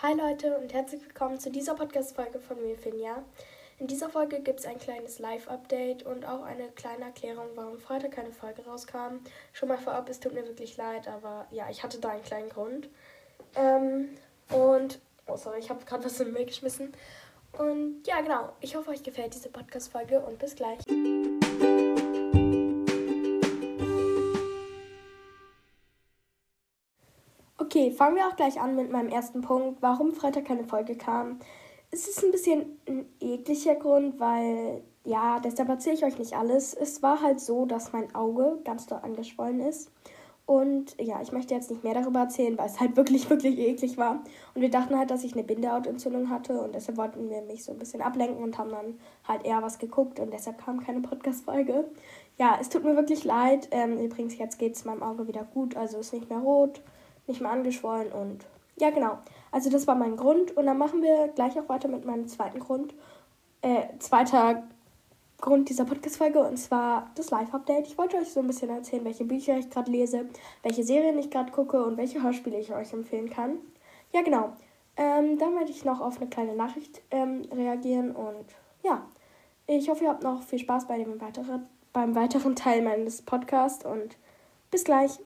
Hi Leute und herzlich willkommen zu dieser Podcast-Folge von mir, Finja. In dieser Folge gibt es ein kleines Live-Update und auch eine kleine Erklärung, warum Freitag keine Folge rauskam. Schon mal vorab, es tut mir wirklich leid, aber ja, ich hatte da einen kleinen Grund. Ähm, und, oh sorry, ich habe gerade was in den Müll geschmissen. Und ja, genau, ich hoffe, euch gefällt diese Podcast-Folge und bis gleich. Okay, fangen wir auch gleich an mit meinem ersten Punkt, warum Freitag keine Folge kam. Es ist ein bisschen ein ekliger Grund, weil, ja, deshalb erzähle ich euch nicht alles. Es war halt so, dass mein Auge ganz doll angeschwollen ist. Und ja, ich möchte jetzt nicht mehr darüber erzählen, weil es halt wirklich, wirklich eklig war. Und wir dachten halt, dass ich eine Bindehautentzündung hatte und deshalb wollten wir mich so ein bisschen ablenken und haben dann halt eher was geguckt und deshalb kam keine Podcast-Folge. Ja, es tut mir wirklich leid. Ähm, übrigens, jetzt geht es meinem Auge wieder gut, also ist nicht mehr rot nicht mehr angeschwollen und ja, genau. Also das war mein Grund und dann machen wir gleich auch weiter mit meinem zweiten Grund. Äh, zweiter Grund dieser Podcast-Folge und zwar das Live-Update. Ich wollte euch so ein bisschen erzählen, welche Bücher ich gerade lese, welche Serien ich gerade gucke und welche Hörspiele ich euch empfehlen kann. Ja, genau. Ähm, dann werde ich noch auf eine kleine Nachricht ähm, reagieren und ja, ich hoffe, ihr habt noch viel Spaß bei dem weiteren, beim weiteren Teil meines Podcasts und bis gleich.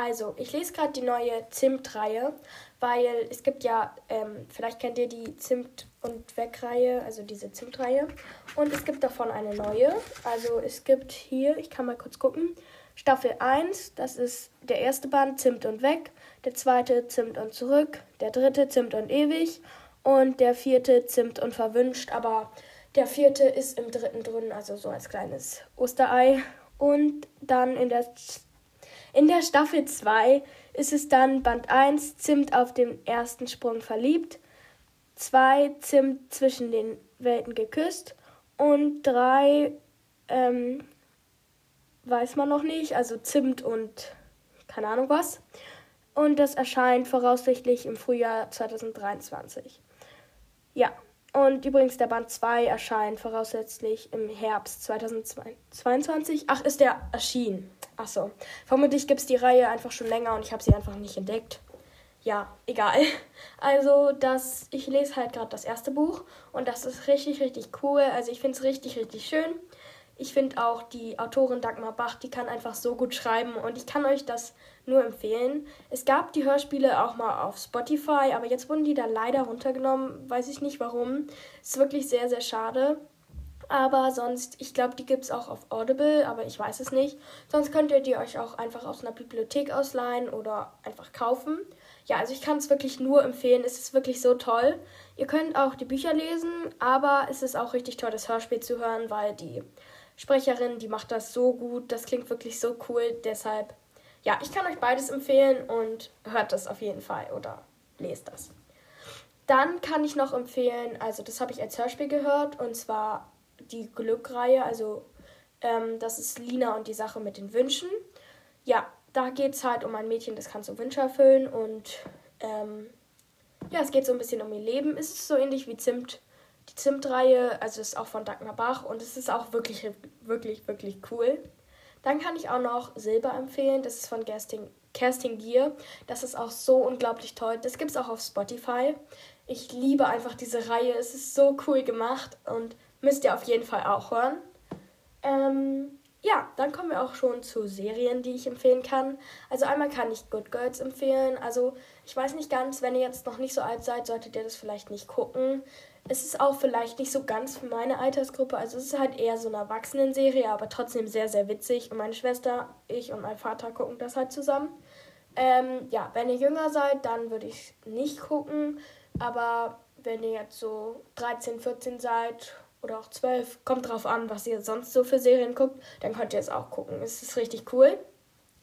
Also, ich lese gerade die neue Zimt-Reihe, weil es gibt ja, ähm, vielleicht kennt ihr die Zimt- und Weg-Reihe, also diese Zimt-Reihe. Und es gibt davon eine neue. Also, es gibt hier, ich kann mal kurz gucken, Staffel 1, das ist der erste Band, Zimt und Weg. Der zweite, Zimt und Zurück. Der dritte, Zimt und Ewig. Und der vierte, Zimt und Verwünscht. Aber der vierte ist im dritten drin, also so als kleines Osterei. Und dann in der in der Staffel 2 ist es dann Band 1 Zimt auf dem ersten Sprung verliebt, 2 Zimt zwischen den Welten geküsst und 3 ähm, weiß man noch nicht, also Zimt und keine Ahnung was. Und das erscheint voraussichtlich im Frühjahr 2023. Ja, und übrigens der Band 2 erscheint voraussichtlich im Herbst 2022. Ach, ist der erschienen. Achso. Vermutlich gibt es die Reihe einfach schon länger und ich habe sie einfach nicht entdeckt. Ja, egal. Also, das, ich lese halt gerade das erste Buch und das ist richtig, richtig cool. Also, ich finde es richtig, richtig schön. Ich finde auch die Autorin Dagmar Bach, die kann einfach so gut schreiben und ich kann euch das nur empfehlen. Es gab die Hörspiele auch mal auf Spotify, aber jetzt wurden die da leider runtergenommen. Weiß ich nicht warum. Ist wirklich sehr, sehr schade. Aber sonst, ich glaube, die gibt es auch auf Audible, aber ich weiß es nicht. Sonst könnt ihr die euch auch einfach aus einer Bibliothek ausleihen oder einfach kaufen. Ja, also ich kann es wirklich nur empfehlen. Es ist wirklich so toll. Ihr könnt auch die Bücher lesen, aber es ist auch richtig toll, das Hörspiel zu hören, weil die Sprecherin, die macht das so gut. Das klingt wirklich so cool. Deshalb, ja, ich kann euch beides empfehlen und hört das auf jeden Fall oder lest das. Dann kann ich noch empfehlen, also das habe ich als Hörspiel gehört und zwar die Glückreihe, also ähm, das ist Lina und die Sache mit den Wünschen. Ja, da geht es halt um ein Mädchen, das kann so Wünsche erfüllen und ähm, ja, es geht so ein bisschen um ihr Leben. Es ist so ähnlich wie Zimt, die Zimtreihe, also ist auch von Dagmar Bach und es ist auch wirklich, wirklich, wirklich cool. Dann kann ich auch noch Silber empfehlen, das ist von Kerstin, Kerstin Gier. Das ist auch so unglaublich toll. Das gibt es auch auf Spotify. Ich liebe einfach diese Reihe, es ist so cool gemacht und Müsst ihr auf jeden Fall auch hören. Ähm, ja, dann kommen wir auch schon zu Serien, die ich empfehlen kann. Also einmal kann ich Good Girls empfehlen. Also ich weiß nicht ganz, wenn ihr jetzt noch nicht so alt seid, solltet ihr das vielleicht nicht gucken. Es ist auch vielleicht nicht so ganz für meine Altersgruppe. Also es ist halt eher so eine Erwachsenenserie, aber trotzdem sehr, sehr witzig. Und meine Schwester, ich und mein Vater gucken das halt zusammen. Ähm, ja, wenn ihr jünger seid, dann würde ich nicht gucken. Aber wenn ihr jetzt so 13, 14 seid oder auch zwölf, kommt drauf an, was ihr sonst so für Serien guckt, dann könnt ihr es auch gucken. Es ist richtig cool.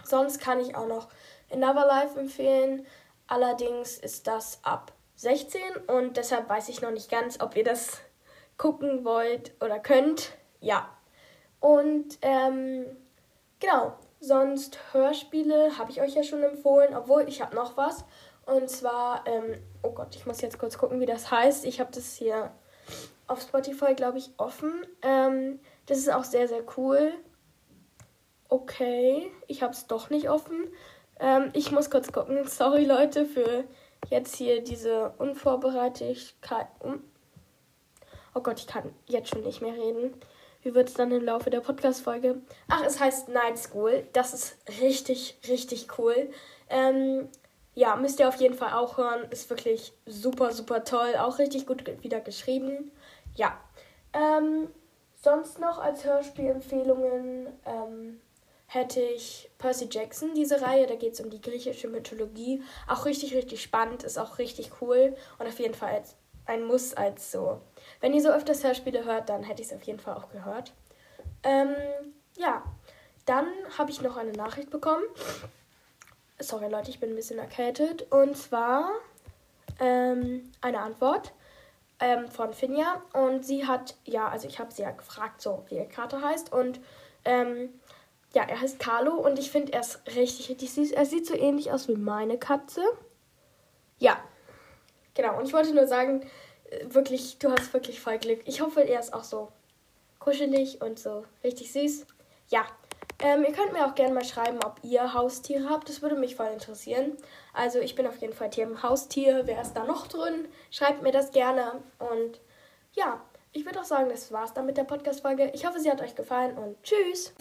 Sonst kann ich auch noch Another Life empfehlen. Allerdings ist das ab 16 und deshalb weiß ich noch nicht ganz, ob ihr das gucken wollt oder könnt. Ja. Und ähm, genau, sonst Hörspiele habe ich euch ja schon empfohlen, obwohl ich habe noch was. Und zwar, ähm, oh Gott, ich muss jetzt kurz gucken, wie das heißt. Ich habe das hier auf Spotify, glaube ich, offen. Ähm, das ist auch sehr, sehr cool. Okay, ich habe es doch nicht offen. Ähm, ich muss kurz gucken. Sorry, Leute, für jetzt hier diese Unvorbereitetkeit. Oh Gott, ich kann jetzt schon nicht mehr reden. Wie wird es dann im Laufe der Podcast-Folge? Ach, es heißt Night School. Das ist richtig, richtig cool. Ähm, ja, müsst ihr auf jeden Fall auch hören. Ist wirklich super, super toll. Auch richtig gut wieder geschrieben. Ja. Ähm, sonst noch als Hörspielempfehlungen ähm, hätte ich Percy Jackson, diese Reihe. Da geht es um die griechische Mythologie. Auch richtig, richtig spannend. Ist auch richtig cool. Und auf jeden Fall als ein Muss als so. Wenn ihr so öfters Hörspiele hört, dann hätte ich es auf jeden Fall auch gehört. Ähm, ja. Dann habe ich noch eine Nachricht bekommen. Sorry Leute, ich bin ein bisschen erkältet. Und zwar ähm, eine Antwort ähm, von Finja. Und sie hat, ja, also ich habe sie ja gefragt, so wie ihr Kater heißt. Und ähm, ja, er heißt Carlo und ich finde er ist richtig, richtig süß. Er sieht so ähnlich aus wie meine Katze. Ja, genau. Und ich wollte nur sagen, äh, wirklich, du hast wirklich voll Glück. Ich hoffe, er ist auch so kuschelig und so richtig süß. Ja, ähm, ihr könnt mir auch gerne mal schreiben, ob ihr Haustiere habt. Das würde mich voll interessieren. Also ich bin auf jeden Fall Team Haustier. Wer ist da noch drin? Schreibt mir das gerne. Und ja, ich würde auch sagen, das war's dann mit der Podcast-Folge. Ich hoffe, sie hat euch gefallen und tschüss.